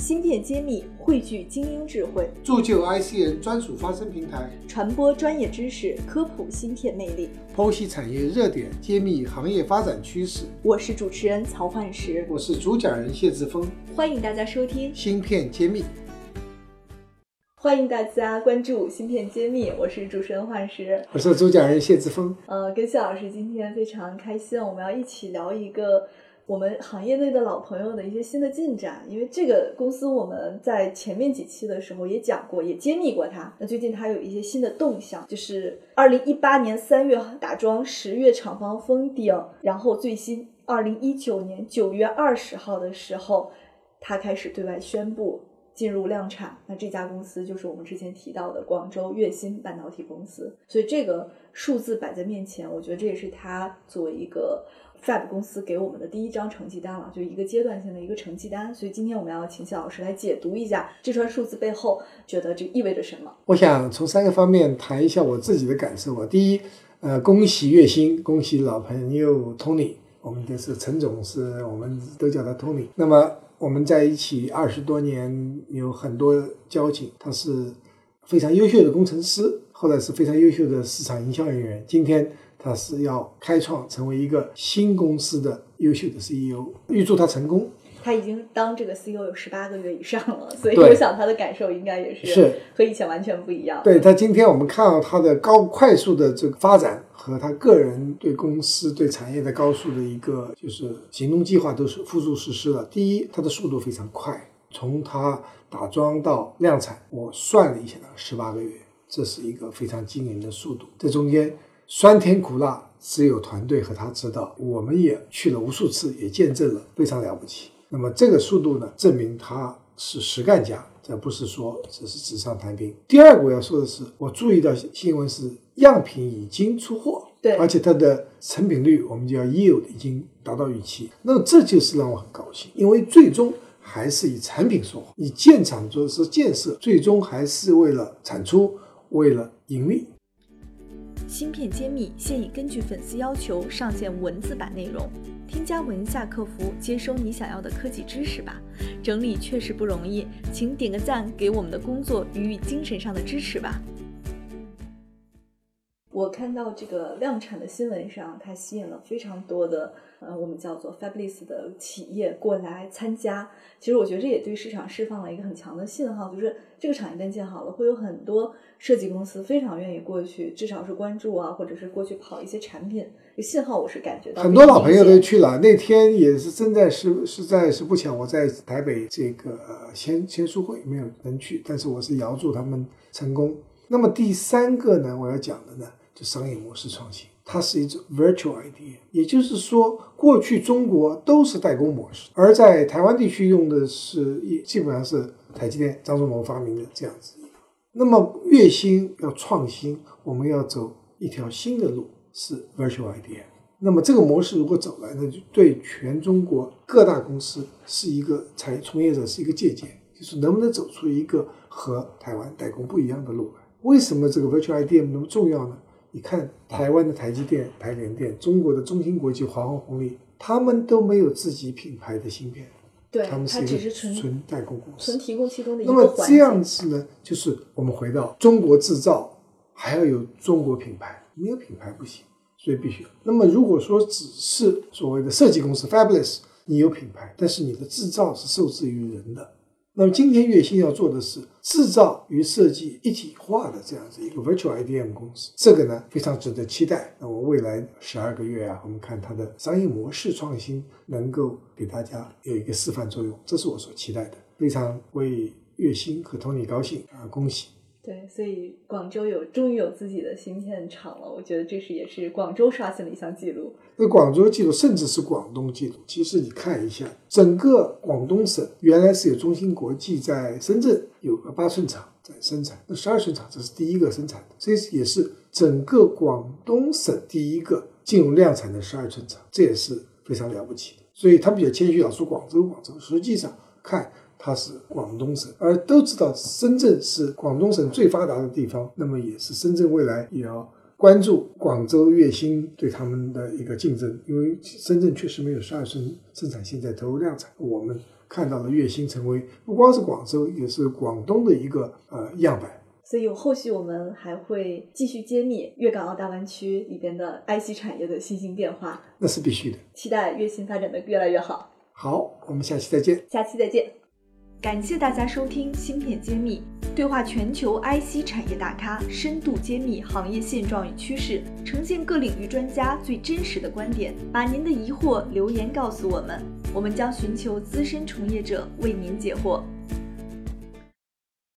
芯片揭秘汇聚精英智慧，铸就 IC 人专属发声平台，传播专业知识，科普芯片魅力，剖析产业热点，揭秘行业发展趋势。我是主持人曹焕石，我是主讲人谢志峰，欢迎大家收听芯片揭秘。欢迎大家关注芯片揭秘，我是主持人焕石，我是主讲人谢志峰。呃，跟谢老师今天非常开心，我们要一起聊一个。我们行业内的老朋友的一些新的进展，因为这个公司我们在前面几期的时候也讲过，也揭秘过它。那最近它有一些新的动向，就是二零一八年三月打桩，十月厂房封顶，然后最新二零一九年九月二十号的时候，它开始对外宣布进入量产。那这家公司就是我们之前提到的广州粤芯半导体公司。所以这个数字摆在面前，我觉得这也是它作为一个。Fab 公司给我们的第一张成绩单了，就一个阶段性的一个成绩单。所以今天我们要请谢老师来解读一下这串数字背后，觉得这意味着什么？我想从三个方面谈一下我自己的感受啊。第一，呃，恭喜月薪，恭喜老朋友 Tony，我们的是陈总，是我们都叫他 Tony。那么我们在一起二十多年，有很多交情。他是非常优秀的工程师，后来是非常优秀的市场营销人员。今天。他是要开创成为一个新公司的优秀的 CEO，预祝他成功。他已经当这个 CEO 有十八个月以上了，所以我想他的感受应该也是是和以前完全不一样。对他今天我们看到他的高快速的这个发展和他个人对公司对产业的高速的一个就是行动计划都是付诸实施了。第一，他的速度非常快，从他打桩到量产，我算了一下，十八个月，这是一个非常惊人的速度。这中间。酸甜苦辣，只有团队和他知道。我们也去了无数次，也见证了，非常了不起。那么这个速度呢，证明他是实干家，这不是说只是纸上谈兵。第二个我要说的是，我注意到新闻是样品已经出货，对，而且它的成品率，我们叫 yield 已经达到预期。那么这就是让我很高兴，因为最终还是以产品说话，以建厂做是建设，最终还是为了产出，为了盈利。芯片揭秘现已根据粉丝要求上线文字版内容，添加文下客服接收你想要的科技知识吧。整理确实不容易，请点个赞，给我们的工作予以精神上的支持吧。我看到这个量产的新闻上，它吸引了非常多的呃，我们叫做 Fabless 的企业过来参加。其实我觉得这也对市场释放了一个很强的信号，就是这个产业链建好了，会有很多设计公司非常愿意过去，至少是关注啊，或者是过去跑一些产品。这信号我是感觉到很多老朋友都去了。那天也是正在是实在是不巧，我在台北这个签签书会没有能去，但是我是遥祝他们成功。那么第三个呢，我要讲的呢。商业模式创新，它是一种 virtual idea，也就是说，过去中国都是代工模式，而在台湾地区用的是一基本上是台积电张忠谋发明的这样子。那么月薪要创新，我们要走一条新的路，是 virtual idea。那么这个模式如果走来，那就对全中国各大公司是一个产业从业者是一个借鉴，就是能不能走出一个和台湾代工不一样的路来？为什么这个 virtual idea 那么重要呢？你看台湾的台积电、台联电，中国的中芯国际、华虹红利，他们都没有自己品牌的芯片，对，他们是一个纯代工公司，纯提供其中的一个那么这样子呢，就是我们回到中国制造，还要有中国品牌，没有品牌不行，所以必须。那么如果说只是所谓的设计公司 Fabulous，你有品牌，但是你的制造是受制于人的。那么今天月星要做的是制造与设计一体化的这样子一个 virtual IDM 公司，这个呢非常值得期待。那我未来十二个月啊，我们看它的商业模式创新能够给大家有一个示范作用，这是我所期待的。非常为月星和 Tony 高兴啊，恭喜！对，所以广州有终于有自己的芯片厂了，我觉得这是也是广州刷新了一项记录。那广州记录，甚至是广东记录。其实你看一下，整个广东省原来是有中芯国际在深圳有个八寸厂在生产，那十二寸厂这是第一个生产的，这也是整个广东省第一个进入量产的十二寸厂，这也是非常了不起的。所以他比较谦虚，老说广州，广州，实际上看。它是广东省，而都知道深圳是广东省最发达的地方，那么也是深圳未来也要关注广州粤新对他们的一个竞争，因为深圳确实没有十二寸生产线在投入量产，我们看到了粤新成为不光是广州，也是广东的一个呃样板。所以后续我们还会继续揭秘粤港澳大湾区里边的 IC 产业的新兴变化，那是必须的。期待粤新发展的越来越好。好，我们下期再见。下期再见。感谢大家收听《芯片揭秘》，对话全球 IC 产业大咖，深度揭秘行业现状与趋势，呈现各领域专家最真实的观点。把您的疑惑留言告诉我们，我们将寻求资深从业者为您解惑。